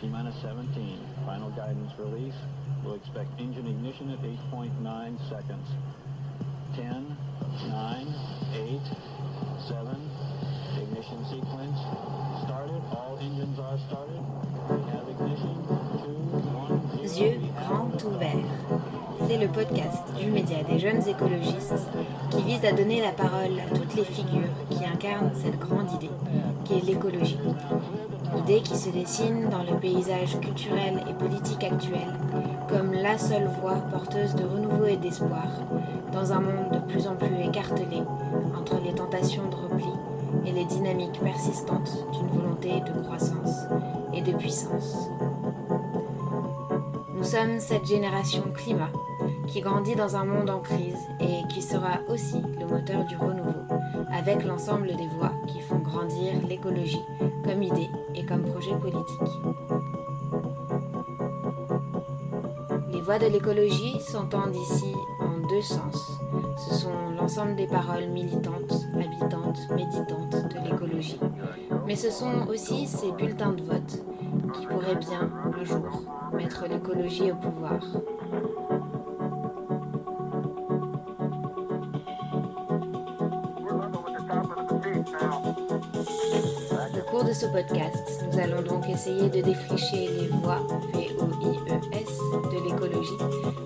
T-minus 17. Final guidance release. We'll expect engine ignition at 8.9 seconds. 10, 9, 8, 7. Ignition sequence started. All engines are started. We have ignition. 2, 1, 0. Yeux grands ouverts. C'est le podcast du média des jeunes écologistes qui vise à donner la parole à toutes les figures qui incarnent cette grande idée qu'est l'écologie. Idée qui se dessine dans le paysage culturel et politique actuel comme la seule voie porteuse de renouveau et d'espoir dans un monde de plus en plus écartelé entre les tentations de repli et les dynamiques persistantes d'une volonté de croissance et de puissance. Nous sommes cette génération climat qui grandit dans un monde en crise et qui sera aussi le moteur du renouveau, avec l'ensemble des voix qui font grandir l'écologie comme idée et comme projet politique. Les voix de l'écologie s'entendent ici en deux sens. Ce sont l'ensemble des paroles militantes, habitantes, méditantes de l'écologie. Mais ce sont aussi ces bulletins de vote qui pourraient bien, un jour, mettre l'écologie au pouvoir. Au cours de ce podcast, nous allons donc essayer de défricher les voies V-O-I-E-S de l'écologie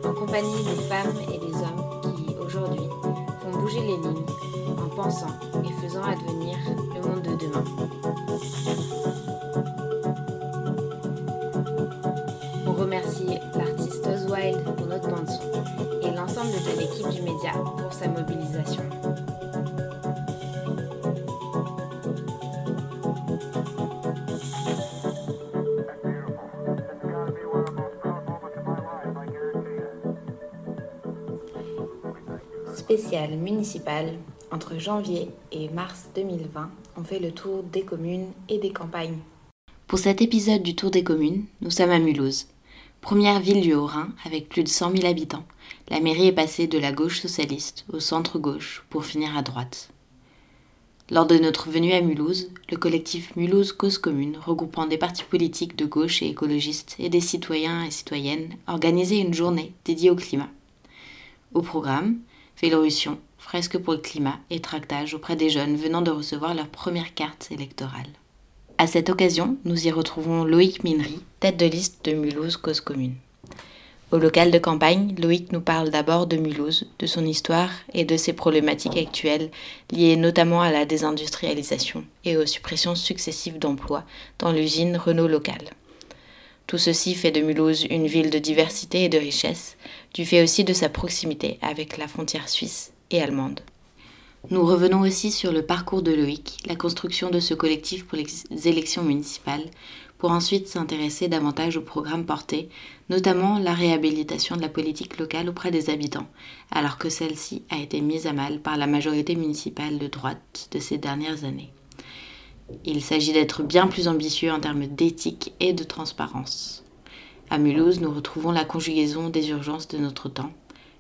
en compagnie des femmes et des hommes qui, aujourd'hui, font bouger les lignes en pensant et faisant advenir le monde de demain. Du média pour sa mobilisation. Spécial municipal, entre janvier et mars 2020, on fait le tour des communes et des campagnes. Pour cet épisode du Tour des communes, nous sommes à Mulhouse. Première ville du Haut-Rhin avec plus de 100 000 habitants, la mairie est passée de la gauche socialiste au centre-gauche pour finir à droite. Lors de notre venue à Mulhouse, le collectif Mulhouse Cause Commune, regroupant des partis politiques de gauche et écologistes et des citoyens et citoyennes, organisait une journée dédiée au climat. Au programme, Vélorussion, fresque pour le climat et tractage auprès des jeunes venant de recevoir leur première carte électorale. À cette occasion, nous y retrouvons Loïc Minery, tête de liste de Mulhouse Cause Commune. Au local de campagne, Loïc nous parle d'abord de Mulhouse, de son histoire et de ses problématiques actuelles liées notamment à la désindustrialisation et aux suppressions successives d'emplois dans l'usine Renault locale. Tout ceci fait de Mulhouse une ville de diversité et de richesse, du fait aussi de sa proximité avec la frontière suisse et allemande. Nous revenons aussi sur le parcours de Loïc, la construction de ce collectif pour les élections municipales, pour ensuite s'intéresser davantage au programme porté, notamment la réhabilitation de la politique locale auprès des habitants, alors que celle-ci a été mise à mal par la majorité municipale de droite de ces dernières années. Il s'agit d'être bien plus ambitieux en termes d'éthique et de transparence. À Mulhouse, nous retrouvons la conjugaison des urgences de notre temps,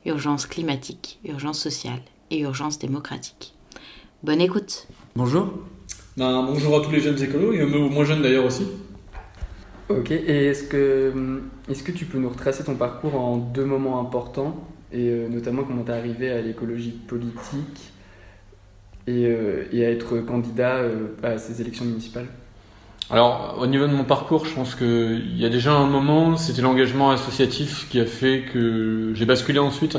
urgence climatique, urgence sociale et urgence démocratique. Bonne écoute Bonjour. Ben, bonjour à tous les jeunes écolos, et aux moins jeunes d'ailleurs aussi. Ok, et est-ce que, est que tu peux nous retracer ton parcours en deux moments importants, et euh, notamment comment tu es arrivé à l'écologie politique et, euh, et, à être candidat euh, à ces élections municipales? Alors, au niveau de mon parcours, je pense qu'il y a déjà un moment, c'était l'engagement associatif qui a fait que j'ai basculé ensuite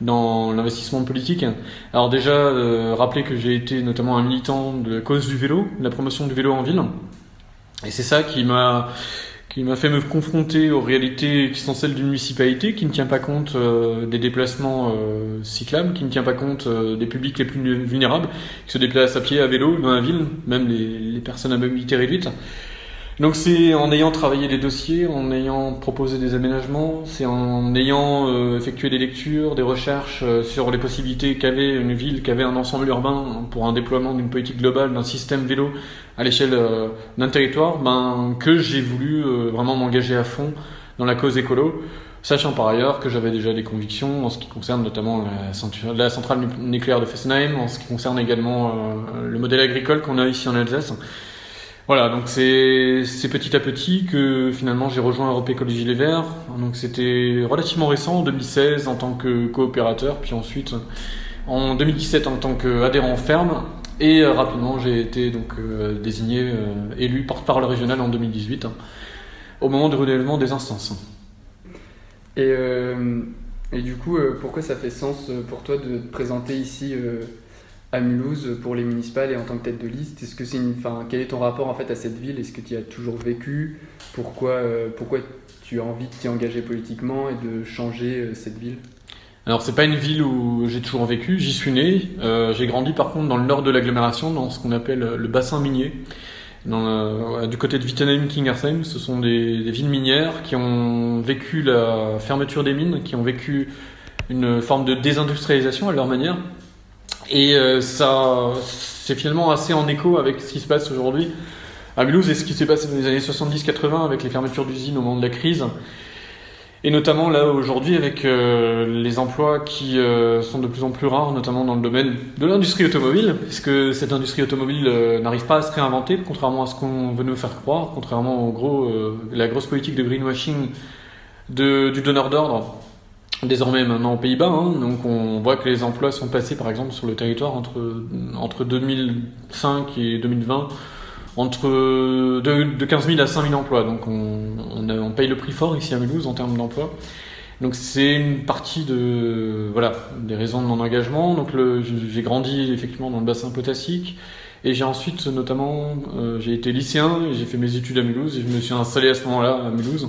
dans l'investissement politique. Alors déjà, euh, rappeler que j'ai été notamment un militant de la cause du vélo, de la promotion du vélo en ville. Et c'est ça qui m'a qui m'a fait me confronter aux réalités qui sont celles d'une municipalité qui ne tient pas compte euh, des déplacements euh, cyclables, qui ne tient pas compte euh, des publics les plus vulnérables, qui se déplacent à pied, à vélo dans la ville, même les personnes à mobilité réduite. Donc c'est en ayant travaillé les dossiers, en ayant proposé des aménagements, c'est en ayant euh, effectué des lectures, des recherches euh, sur les possibilités qu'avait une ville, qu'avait un ensemble urbain pour un déploiement d'une politique globale, d'un système vélo à l'échelle euh, d'un territoire, ben, que j'ai voulu vraiment m'engager à fond dans la cause écolo, sachant par ailleurs que j'avais déjà des convictions en ce qui concerne notamment la, la centrale nucléaire de Fessenheim, en ce qui concerne également le modèle agricole qu'on a ici en Alsace. Voilà, donc c'est petit à petit que finalement j'ai rejoint Europe Écologie Les Verts. Donc c'était relativement récent, en 2016 en tant que coopérateur, puis ensuite en 2017 en tant qu'adhérent ferme. Et euh, rapidement j'ai été donc euh, désigné, euh, élu porte-parole régional en 2018, hein, au moment du renouvellement des instances. Et, et du coup, pourquoi ça fait sens pour toi de te présenter ici à Mulhouse pour les municipales et en tant que tête de liste Est-ce que c'est une, enfin, quel est ton rapport en fait à cette ville? Est-ce que tu y as toujours vécu? Pourquoi, euh, pourquoi tu as envie de t'y engager politiquement et de changer euh, cette ville? Alors c'est pas une ville où j'ai toujours vécu, j'y suis né. Euh, j'ai grandi par contre dans le nord de l'agglomération, dans ce qu'on appelle le bassin minier, du côté de Wittenheim, Kingersheim. Ce sont des, villes minières qui ont vécu la fermeture des mines, qui ont vécu une forme de désindustrialisation à leur manière, et euh, ça, c'est finalement assez en écho avec ce qui se passe aujourd'hui à Mulhouse et ce qui s'est passé dans les années 70-80 avec les fermetures d'usines au moment de la crise. Et notamment là aujourd'hui avec euh, les emplois qui euh, sont de plus en plus rares, notamment dans le domaine de l'industrie automobile, puisque cette industrie automobile n'arrive pas à se réinventer, contrairement à ce qu'on veut nous faire croire, contrairement au gros, la grosse politique de greenwashing du donneur d'ordre désormais maintenant aux Pays-Bas. Hein. donc on voit que les emplois sont passés par exemple sur le territoire entre, entre 2005 et 2020 entre de, 15 000 à 5 000 emplois. Donc on, paye le prix fort ici à Mulhouse en termes d'emploi. Donc c'est une partie de voilà des raisons de mon engagement. Donc j'ai grandi effectivement dans le bassin potassique et j'ai ensuite notamment euh, j'ai été lycéen et j'ai fait mes études à Mulhouse et je me suis installé à ce moment-là à Mulhouse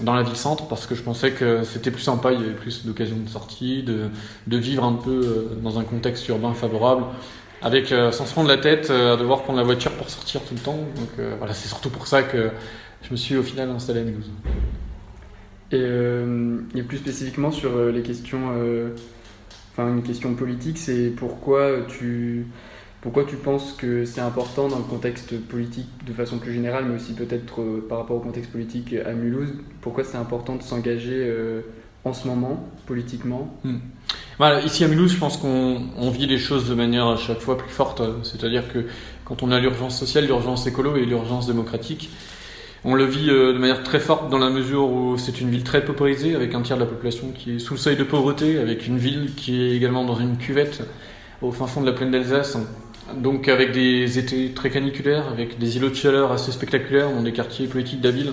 dans la ville-centre parce que je pensais que c'était plus sympa, il y avait plus d'occasions de sortie, de, vivre un peu euh, dans un contexte urbain favorable, avec euh, sans se prendre la tête euh, à devoir prendre la voiture pour sortir tout le temps. Donc voilà, c'est surtout pour ça que je me suis au final installé à Mulhouse. Et, et, plus spécifiquement sur les questions, enfin une question politique, c'est pourquoi tu pourquoi tu penses que c'est important dans le contexte politique de façon plus générale, mais aussi peut-être euh, par rapport au contexte politique à Mulhouse Pourquoi c'est important de s'engager euh, en ce moment, politiquement? Hmm. Ici à Mulhouse, je pense qu'on vit les choses de manière à chaque fois plus forte. C'est-à-dire que quand on a l'urgence sociale, l'urgence écolo et l'urgence démocratique, on le vit euh, de manière très forte dans la mesure où c'est une ville très paupérisée, avec un tiers de la population qui est sous le seuil de pauvreté, avec une ville qui est également dans une cuvette au fin fond de la plaine d'Alsace, donc avec des étés très caniculaires, avec des îlots de chaleur assez spectaculaires dans des quartiers politiques d'Aville,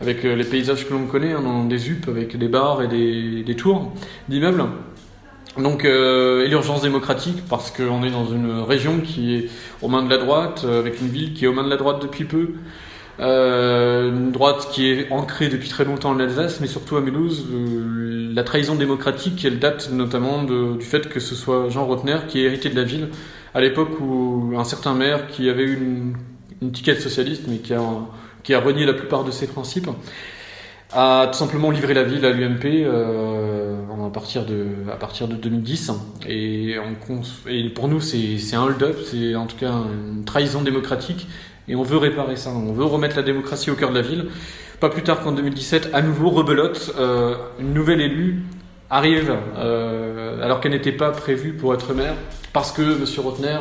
avec euh, les paysages que l'on connaît, hein, dans des UP, avec des bars et des, tours d'immeubles. Donc, euh, et l'urgence démocratique, parce qu'on est dans une région qui est aux mains de la droite, euh, avec une ville qui est aux mains de la droite depuis peu, une droite qui est ancrée depuis très longtemps en Alsace, mais surtout à Mulhouse, la trahison démocratique, elle date notamment du fait que ce soit Jean Rotner qui est hérité de la ville, à l'époque où un certain maire qui avait une, une ticket socialiste, mais qui a, qui a renié la plupart de ses principes, a tout simplement livré la ville à l'UMP euh, à, partir de, à partir de 2010. Et, et pour nous, c'est un hold-up, c'est en tout cas une trahison démocratique. Et on veut réparer ça, on veut remettre la démocratie au cœur de la ville. Pas plus tard qu'en 2017, à nouveau, rebelote, euh, une nouvelle élue arrive euh, alors qu'elle n'était pas prévue pour être maire parce que M. Rotner,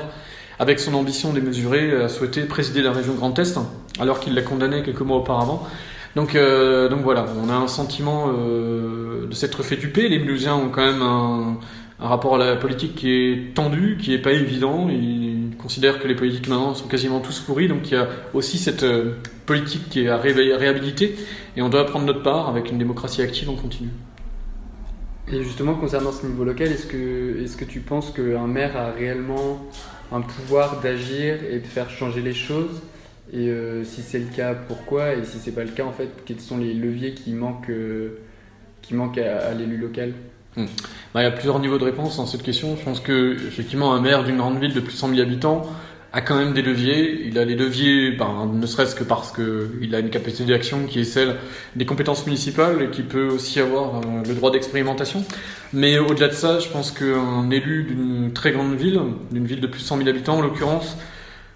avec son ambition démesurée, a souhaité présider la région Grand Est, alors qu'il l'a condamné quelques mois auparavant. Donc, euh, donc voilà, on a un sentiment euh, de s'être fait duper. Les Mulhousiens ont quand même un, rapport à la politique qui est tendu, qui n'est pas évident. Ils considèrent que les politiques maintenant sont quasiment tous pourris, donc il y a aussi cette euh, politique qui est à réhabiliter, et on doit prendre notre part avec une démocratie active en continu. Et justement, concernant ce niveau local, est-ce que, est que tu penses qu'un maire a réellement un pouvoir d'agir et de faire changer les choses? Et euh, si c'est le cas, pourquoi? Et si c'est pas le cas, en fait, quels sont les leviers qui manquent, euh, qui manquent à, l'élu local? Hmm. bah, Il y a plusieurs niveaux de réponse dans cette question. Je pense que effectivement, un maire d'une grande ville de plus de 100 000 habitants a quand même des leviers. Il a les leviers, ben, ne serait-ce que parce qu'il a une capacité d'action qui est celle des compétences municipales et qui peut aussi avoir euh, le droit d'expérimentation. Mais au-delà de ça, je pense qu'un élu d'une très grande ville, d'une ville de plus de 100 000 habitants en l'occurrence,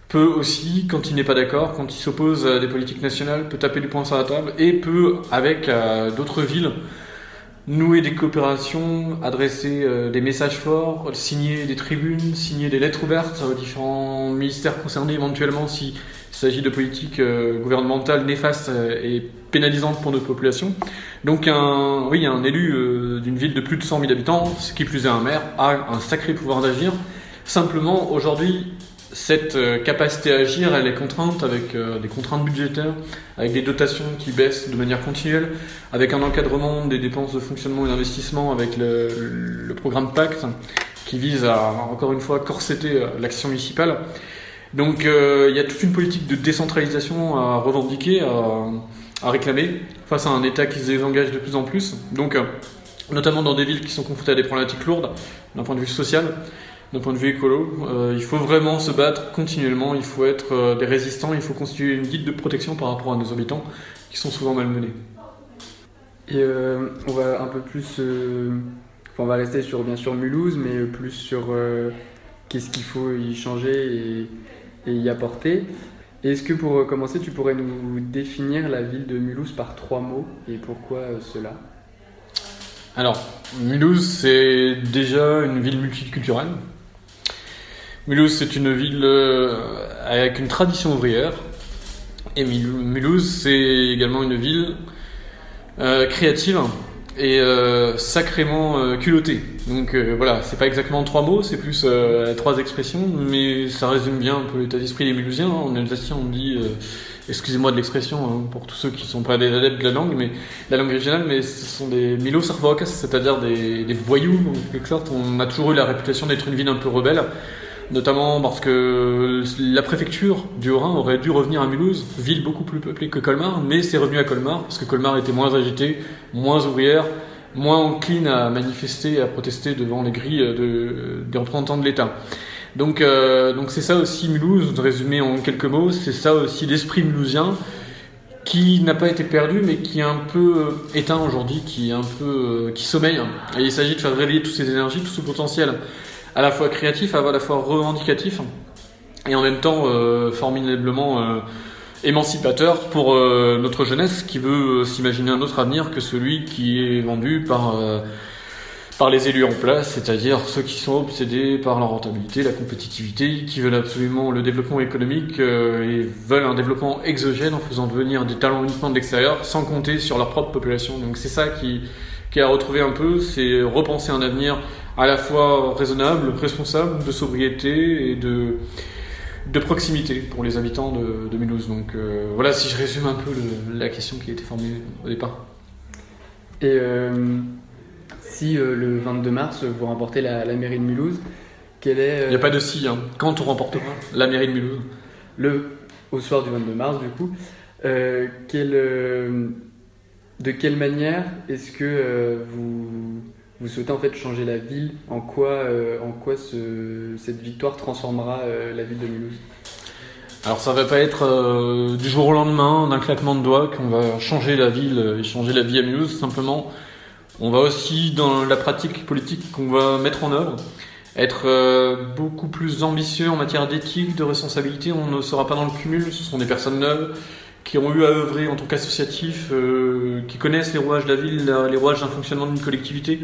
peut aussi, quand il n'est pas d'accord, quand il s'oppose à des politiques nationales, peut taper du poing sur la table et peut, avec euh, d'autres villes, nouer des coopérations, adresser euh, des messages forts, signer des tribunes, signer des lettres ouvertes aux différents ministères concernés éventuellement si, Il s'agit de politiques gouvernementales néfastes et pénalisantes pour notre population. Donc un, oui, un élu d'une ville de plus de 100 000 habitants, ce qui plus est un maire, a un sacré pouvoir d'agir. Simplement, aujourd'hui, cette euh, capacité à agir, elle est contrainte avec euh, des contraintes budgétaires, avec des dotations qui baissent de manière continuelle, avec un encadrement des dépenses de fonctionnement et d'investissement, avec le, programme Pacte qui vise à, encore une fois, corseter euh, l'action municipale. Donc il y a toute une politique de décentralisation à revendiquer, à, réclamer, face à un État qui se désengage de plus en plus. Donc notamment dans des villes qui sont confrontées à des problématiques lourdes d'un point de vue social d'un point de vue écolo. Euh, il faut vraiment se battre continuellement, il faut être euh, des résistants, il faut constituer une guide de protection par rapport à nos habitants qui sont souvent malmenés. Et euh, on va un peu plus. on va rester sur bien sûr Mulhouse, mais plus sur qu'est-ce qu'il faut y changer et, y apporter. Est-ce que pour commencer, tu pourrais nous définir la ville de Mulhouse par trois mots et pourquoi cela? Alors, Mulhouse, c'est déjà une ville multiculturelle. Mulhouse, c'est une ville euh, avec une tradition ouvrière. Et Mulhouse, c'est également une ville euh, créative et euh, sacrément culottée. Donc voilà, c'est pas exactement trois mots, c'est plus trois expressions, mais ça résume bien un peu l'état d'esprit des Mulhousiens. Hein. En Alsacien, on dit, excusez-moi de l'expression hein, pour tous ceux qui sont pas des adeptes de la langue, mais la langue régionale, mais ce sont des Milo c'est-à-dire des, des voyous en quelque sorte. On a toujours eu la réputation d'être une ville un peu rebelle notamment parce que la préfecture du Haut-Rhin aurait dû revenir à Mulhouse, ville beaucoup plus peuplée que Colmar, mais c'est revenu à Colmar parce que Colmar était moins agité, moins ouvrière, moins encline à manifester, à protester devant les grilles de, des représentants de l'État. Donc, euh, donc c'est ça aussi Mulhouse, résumé en quelques mots, c'est ça aussi l'esprit mulhousien qui n'a pas été perdu, mais qui est un peu euh, éteint aujourd'hui, qui est un peu, euh, qui sommeille. Et il s'agit de faire réveiller toutes ces énergies, tout ce potentiel à la fois créatif, à la fois revendicatif, et en même temps euh, formidablement euh, émancipateur pour euh, notre jeunesse qui veut s'imaginer un autre avenir que celui qui est vendu par, les élus en place, c'est-à-dire ceux qui sont obsédés par la rentabilité, la compétitivité, qui veulent absolument le développement économique et veulent un développement exogène en faisant venir des talents uniquement de l'extérieur sans compter sur leur propre population. Donc c'est ça qui, qui a retrouvé un peu, c'est repenser un avenir à la fois raisonnable, responsable, de sobriété et de, de proximité pour les habitants de, de Mulhouse. Donc euh, voilà si je résume un peu la question qui a été formulée au départ. Et euh, si euh, le 22 mars vous remportez la, mairie de Mulhouse, quelle est... Il n'y a pas de si, hein. quand on remportera la mairie de Mulhouse le, Au soir du 22 mars du coup, quelle, de quelle manière est-ce que vous vous souhaitez en fait changer la ville. En quoi, euh, en quoi ce, cette victoire transformera euh, la ville de Mulhouse? Alors ça va pas être euh, du jour au lendemain, d'un claquement de doigts, qu'on va changer la ville et changer la vie à Mulhouse. Simplement, on va aussi dans la pratique politique qu'on va mettre en œuvre être beaucoup plus ambitieux en matière d'éthique, de responsabilité. On ne sera pas dans le cumul. Ce sont des personnes neuves qui ont eu à œuvrer en tant qu'associatifs, euh, qui connaissent les rouages de la ville, les rouages d'un fonctionnement d'une collectivité.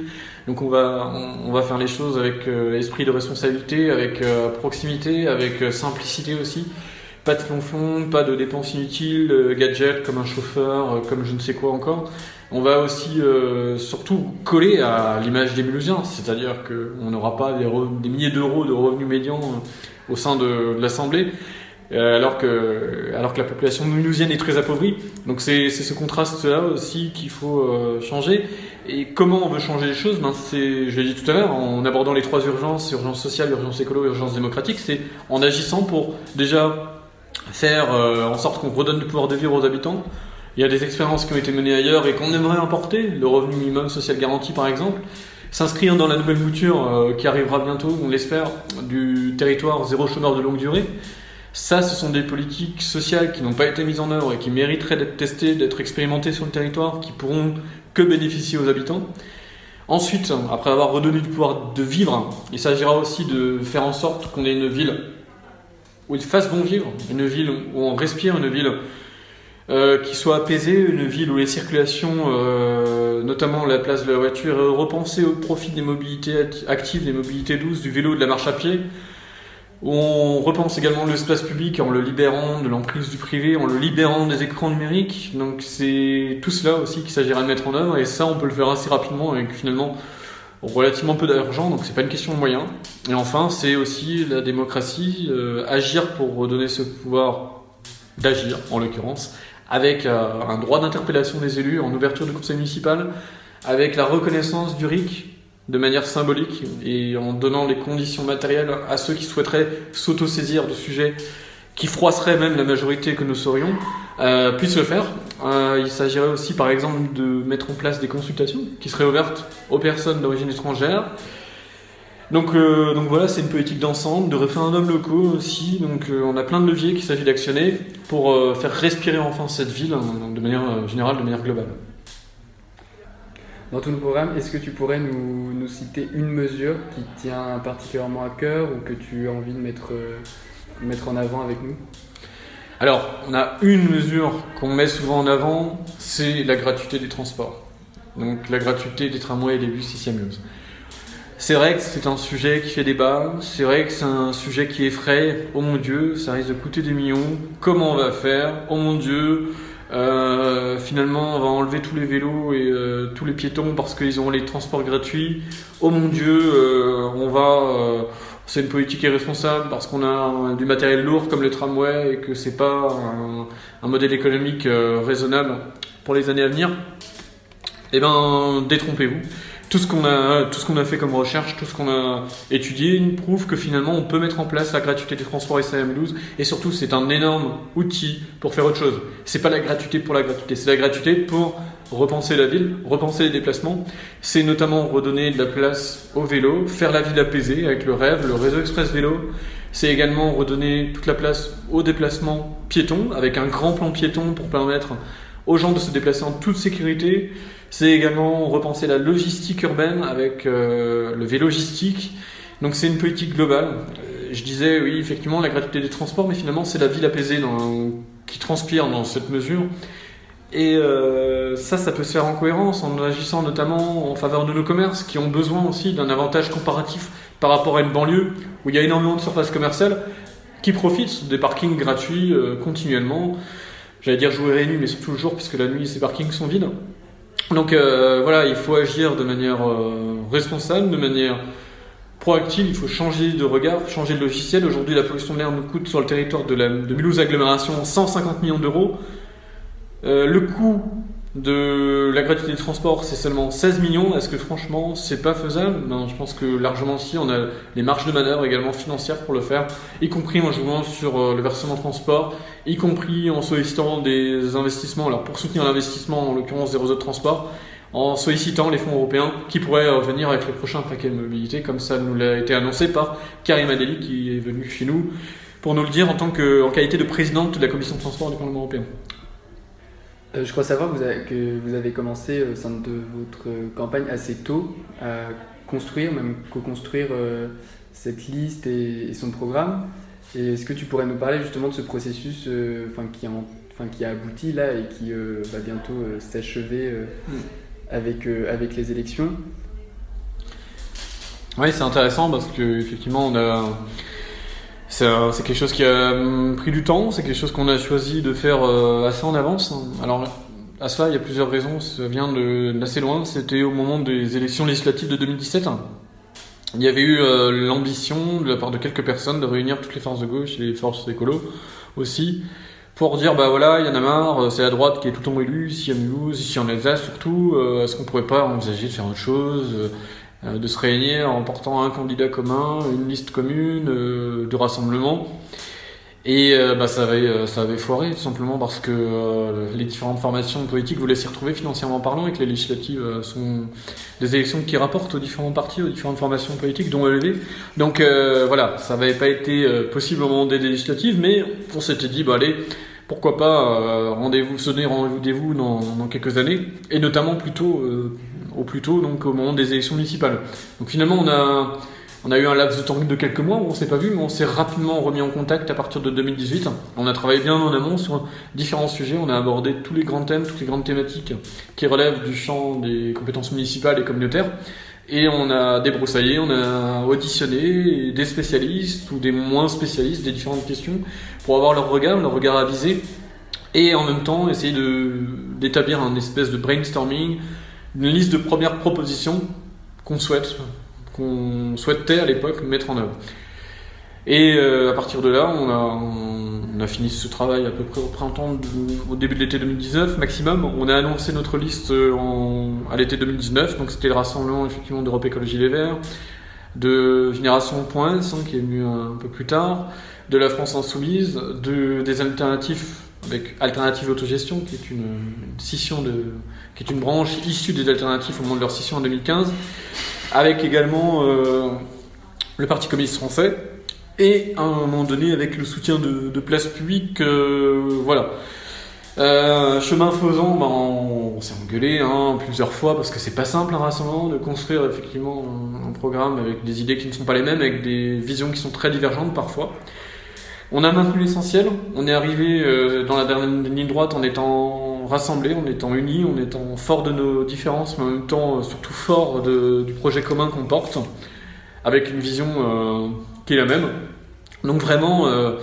Donc on va, on, va faire les choses avec euh, esprit de responsabilité, avec euh, proximité, avec euh, simplicité aussi. Pas de flonflon, pas de dépenses inutiles, gadgets comme un chauffeur, comme je ne sais quoi encore. On va aussi surtout coller à l'image des Mulhousiens, c'est-à-dire qu'on n'aura pas des, milliers d'euros de revenus médians au sein de, l'Assemblée, euh, alors que, alors que la population mulhousienne est très appauvrie. Donc c'est ce contraste-là aussi qu'il faut euh, changer. Et comment on veut changer les choses? Ben c'est, Je l'ai dit tout à l'heure, en abordant les trois urgences, urgence sociale, urgence écolo, urgence démocratique, c'est en agissant pour déjà faire euh, en sorte qu'on redonne du pouvoir de vivre aux habitants. Il y a des expériences qui ont été menées ailleurs et qu'on aimerait importer, le revenu minimum social garanti par exemple s'inscrire dans la nouvelle mouture qui arrivera bientôt, on l'espère, du territoire zéro chômeur de longue durée. Ça, ce sont des politiques sociales qui n'ont pas été mises en œuvre et qui mériteraient d'être testées, d'être expérimentées sur le territoire, qui pourront que bénéficier aux habitants. Ensuite, après avoir redonné du pouvoir de vivre, il s'agira aussi de faire en sorte qu'on ait une ville où il fasse bon vivre, une ville où on respire, une ville euh, qui soit apaisée, une ville où les circulations, euh, notamment la place de la voiture, est repensée au profit des mobilités actives, des mobilités douces, du vélo, de la marche à pied, On repense également l'espace public en le libérant de l'emprise du privé, en le libérant des écrans numériques. Donc c'est tout cela aussi qu'il s'agira de mettre en œuvre et ça on peut le faire assez rapidement avec finalement relativement peu d'argent, donc c'est pas une question de moyens. Et enfin c'est aussi la démocratie, euh, agir pour redonner ce pouvoir d'agir en l'occurrence, avec euh, un droit d'interpellation des élus en ouverture du conseil municipal, avec la reconnaissance du RIC de manière symbolique et en donnant les conditions matérielles à ceux qui souhaiteraient s'autosaisir de sujets qui froisseraient même la majorité que nous serions, euh, puissent le faire. Euh, il s'agirait aussi par exemple de mettre en place des consultations qui seraient ouvertes aux personnes d'origine étrangère. Donc, euh, voilà, c'est une politique d'ensemble, de référendums locaux aussi. Donc on a plein de leviers qu'il s'agit d'actionner pour faire respirer enfin cette ville hein, de manière générale, de manière globale. Dans tout le programme, est-ce que tu pourrais nous, citer une mesure qui tient particulièrement à cœur ou que tu as envie de mettre, euh, en avant avec nous? Alors, on a une mesure qu'on met souvent en avant, c'est la gratuité des transports. Donc la gratuité des tramways et des bus ici à Mulhouse. C'est vrai que c'est un sujet qui fait débat, c'est vrai que c'est un sujet qui effraie. Oh mon Dieu, ça risque de coûter des millions. Comment on va faire? Oh mon Dieu, euh, finalement, on va enlever tous les vélos et euh, tous les piétons parce qu'ils ont les transports gratuits. Oh mon Dieu, euh, on va. c'est une politique irresponsable parce qu'on a du matériel lourd comme le tramway et que c'est pas un, modèle économique raisonnable pour les années à venir. Eh ben, détrompez-vous tout ce qu'on a, tout ce qu'on a fait comme recherche, tout ce qu'on a étudié prouve que finalement on peut mettre en place la gratuité des transports SAM 12 et surtout c'est un énorme outil pour faire autre chose. C'est pas la gratuité pour la gratuité, c'est la gratuité pour repenser la ville, repenser les déplacements. C'est notamment redonner de la place au vélo, faire la ville apaisée avec le rêve, le réseau express vélo. C'est également redonner toute la place aux déplacements piétons avec un grand plan piéton pour permettre aux gens de se déplacer en toute sécurité. C'est également repenser la logistique urbaine avec euh, le vélogistique. Donc c'est une politique globale. Euh, je disais, oui, effectivement, la gratuité des transports, mais finalement, c'est la ville apaisée qui transpire dans cette mesure. Et euh, ça, ça peut se faire en cohérence, en agissant notamment en faveur de nos commerces, qui ont besoin aussi d'un avantage comparatif par rapport à une banlieue, où il y a énormément de surfaces commerciales, qui profitent des parkings gratuits continuellement. J'allais dire jouer et nuit, mais surtout le jour, puisque la nuit, ces parkings sont vides. Donc euh, voilà, il faut agir de manière euh, responsable, de manière proactive, il faut changer de regard, changer de logiciel. Aujourd'hui, la pollution de l'air nous coûte sur le territoire de, la, de Mulhouse Agglomération 150 millions d'euros. Euh, le coût de la gratuité de transport, c'est seulement 16 millions. Est-ce que franchement, c'est pas faisable? Ben, Je pense que largement si, on a les marges de manœuvre également financières pour le faire, y compris en jouant sur euh, le versement transport, y compris en sollicitant des investissements. Alors pour soutenir l'investissement, en l'occurrence des réseaux de transport, en sollicitant les fonds européens qui pourraient euh, venir avec le prochain paquet de mobilité, comme ça nous l'a été annoncé par Karim Adeli qui est venu chez nous pour nous le dire en tant que en qualité de présidente de la commission de transport du Parlement européen. Euh, je crois savoir que vous, avez, commencé euh, au sein de votre campagne assez tôt à construire, même co-construire euh, cette liste et, son programme. Et est-ce que tu pourrais nous parler justement de ce processus enfin, qui, qui a abouti là et qui va bientôt s'achever mm. avec, avec les élections? Oui, c'est intéressant parce qu'effectivement, on a c'est quelque chose qui a hum, pris du temps, c'est quelque chose qu'on a choisi de faire euh, assez en avance. Alors, à cela, il y a plusieurs raisons. Ça vient d'assez loin. C'était au moment des élections législatives de 2017. Il y avait eu euh, l'ambition de la part de quelques personnes de réunir toutes les forces de gauche et les forces écolo aussi pour dire bah voilà, il y en a marre, euh, c'est la droite qui est tout le temps élue, ici à Mulhouse, ici en Alsace surtout, est-ce qu'on pourrait pas envisager de faire autre chose de se réunir en portant un candidat commun, une liste commune euh, de rassemblement. Et euh, bah, ça, avait, foiré tout simplement parce que les différentes formations politiques voulaient s'y retrouver financièrement parlant et que les législatives sont des élections qui rapportent aux différents partis, aux différentes formations politiques dont ELV. Donc voilà, ça n'avait pas été possible au moment des législatives, mais on s'était dit, bah allez, pourquoi pas rendez-vous, sonner rendez-vous dans, dans quelques années, et notamment plutôt au plus tôt, donc au moment des élections municipales. Donc finalement, on a, on a eu un laps de temps de quelques mois où on s'est pas vu, mais on s'est rapidement remis en contact à partir de 2018. On a travaillé bien en amont sur différents sujets, on a abordé tous les grands thèmes, toutes les grandes thématiques qui relèvent du champ des compétences municipales et communautaires. Et on a débroussaillé, on a auditionné des spécialistes ou des moins spécialistes des différentes questions pour avoir leur regard, leur regard avisé, et en même temps essayer d'établir un espèce de brainstorming, une liste de premières propositions qu'on souhaite, qu'on souhaitait à l'époque mettre en œuvre. Et euh, à partir de là, on a, fini ce travail à peu près au printemps, au début de l'été 2019 maximum. On a annoncé notre liste euh, à l'été 2019, donc c'était le rassemblement effectivement d'Europe Écologie Les Verts, de Génération Point, hein, qui est venu un peu plus tard, de la France Insoumise, de, des alternatives avec Alternative Autogestion, qui est une, scission de, qui est une branche issue des alternatives au moment de leur scission en 2015, avec également euh, le Parti communiste français, et à un moment donné avec le soutien de, Place Publique, euh, voilà. Euh, chemin faisant, ben, on, s'est engueulé hein, plusieurs fois parce que c'est pas simple un rassemblement de construire effectivement un, programme avec des idées qui ne sont pas les mêmes, avec des visions qui sont très divergentes parfois. On a maintenu l'essentiel, on est arrivé euh, dans la dernière ligne droite en étant rassemblés, en étant unis, en étant fort de nos différences, mais en même temps surtout fort du projet commun qu'on porte, avec une vision qui est la même. Donc vraiment, euh,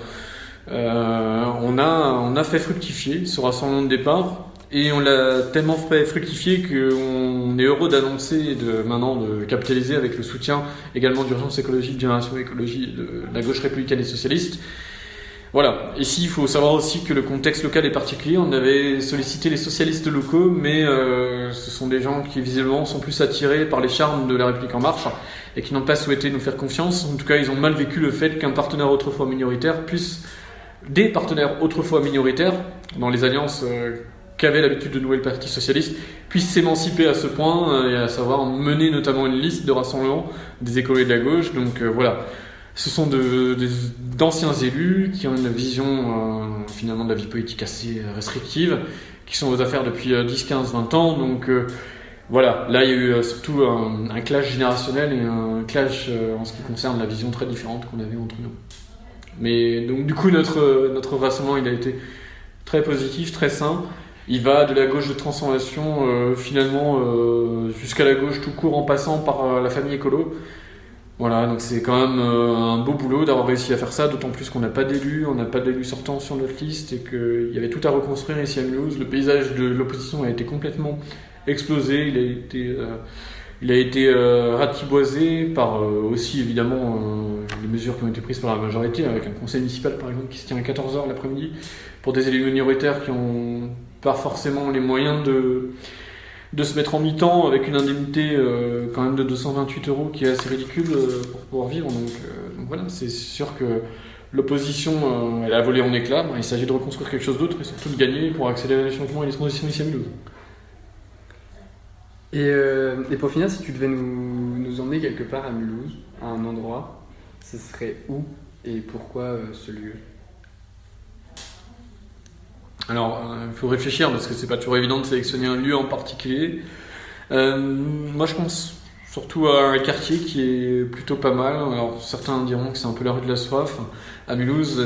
euh, on, a, on a fait fructifier ce rassemblement de départ. Et on l'a tellement fait fructifier qu'on est heureux d'annoncer de maintenant de capitaliser avec le soutien également d'urgence écologique, génération écologie de la gauche républicaine et socialiste. Voilà. Ici, il faut savoir aussi que le contexte local est particulier. On avait sollicité les socialistes locaux, mais euh, ce sont des gens qui visiblement sont plus attirés par les charmes de la République en marche et qui n'ont pas souhaité nous faire confiance. En tout cas, ils ont mal vécu le fait qu'un partenaire autrefois minoritaire puisse, des partenaires autrefois minoritaires, dans les alliances euh, qu'avait l'habitude de nouer le Parti Socialiste, puissent s'émanciper à ce point, euh, et à savoir mener notamment une liste de rassemblement des écolos de la gauche. Donc voilà, ce sont d'anciens élus qui ont une vision finalement de la vie politique assez restrictive, qui sont aux affaires depuis 10, 15, 20 ans. Donc voilà, là il y a eu euh, surtout un, clash générationnel et un clash euh, en ce qui concerne la vision très différente qu'on avait entre nous. Mais donc du coup notre, rassemblement il a été très positif, très sain. Il va de la gauche de transformation euh, finalement jusqu'à la gauche tout court en passant par la famille écolo. Voilà, donc c'est quand même un beau boulot d'avoir réussi à faire ça, d'autant plus qu'on n'a pas d'élus, on n'a pas d'élus sortants sur notre liste et qu'il y avait tout à reconstruire ici à Mulhouse. Le paysage de l'opposition a été complètement explosé, il a été, euh, il a été euh, ratiboisé par euh, aussi évidemment les mesures qui ont été prises par la majorité, avec un conseil municipal par exemple qui se tient à 14h l'après-midi, pour des élus minoritaires qui n'ont pas forcément les moyens de, de se mettre en mi-temps avec une indemnité quand même de 228 euros qui est assez ridicule pour pouvoir vivre. Donc, voilà, c'est sûr que l'opposition, elle a volé en éclats. Il s'agit de reconstruire quelque chose d'autre et surtout de gagner pour accélérer les changements et les transitions ici à Mulhouse. Euh, et, pour finir, si tu devais nous, emmener quelque part à Mulhouse, à un endroit, ce serait où et pourquoi euh, ce lieu? Alors, euh, il faut réfléchir parce que c'est pas toujours évident de sélectionner un lieu en particulier. moi, je pense surtout à un quartier qui est plutôt pas mal. Alors, certains diront que c'est un peu la rue de la soif à Mulhouse.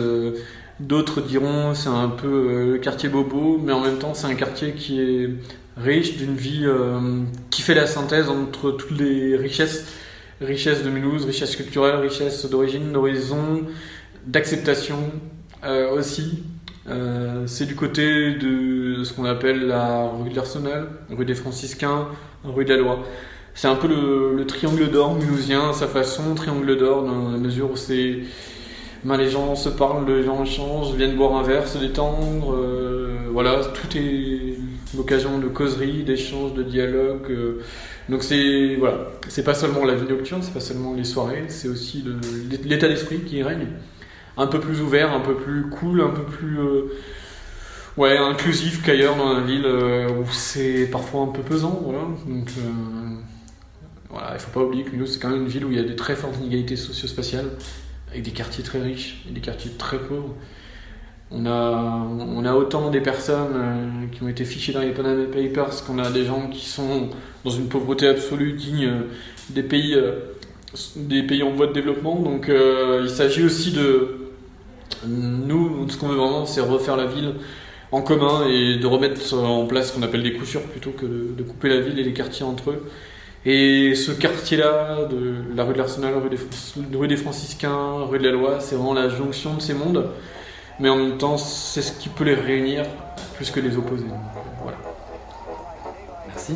D'autres diront c'est un peu le quartier bobo, mais en même temps c'est un quartier qui est riche, d'une vie euh, qui fait la synthèse entre toutes les richesses, richesses de Mulhouse, richesses culturelles, richesses d'origine, d'horizon, d'acceptation euh, aussi. Euh, c'est du côté de ce qu'on appelle la rue de l'Arsenal, rue des Franciscains, rue de la Loi. C'est un peu le, triangle d'or mulhousien à sa façon, triangle d'or dans la mesure où c'est ben, les gens se parlent, les gens échangent, viennent boire un verre, se détendre. voilà, tout est l'occasion de causerie, d'échanges, de dialogue. Euh. donc c'est voilà, c'est pas seulement la vie nocturne, c'est pas seulement les soirées, c'est aussi l'état d'esprit qui règne, un peu plus ouvert, un peu plus cool, un peu plus euh, ouais inclusif qu'ailleurs dans la ville euh, où c'est parfois un peu pesant. Donc voilà, il faut pas oublier que nous c'est quand même une ville où il y a des très fortes inégalités socio-spatiales, avec des quartiers très riches et des quartiers très pauvres. On a, on a autant des personnes euh, qui ont été fichées dans les Panama Papers qu'on a des gens qui sont dans une pauvreté absolue digne euh, des pays, euh, des pays en voie de développement. Donc il s'agit aussi de. Nous, ce qu'on veut vraiment, c'est refaire la ville en commun et de remettre en place ce qu'on appelle des coussures plutôt que de, couper la ville et les quartiers entre eux. Et ce quartier-là, de la rue de l'Arsenal, rue rue des Franciscains, rue de la Loi, c'est vraiment la jonction de ces mondes. Mais en même temps, c'est ce qui peut les réunir plus que les opposer. Voilà. Merci.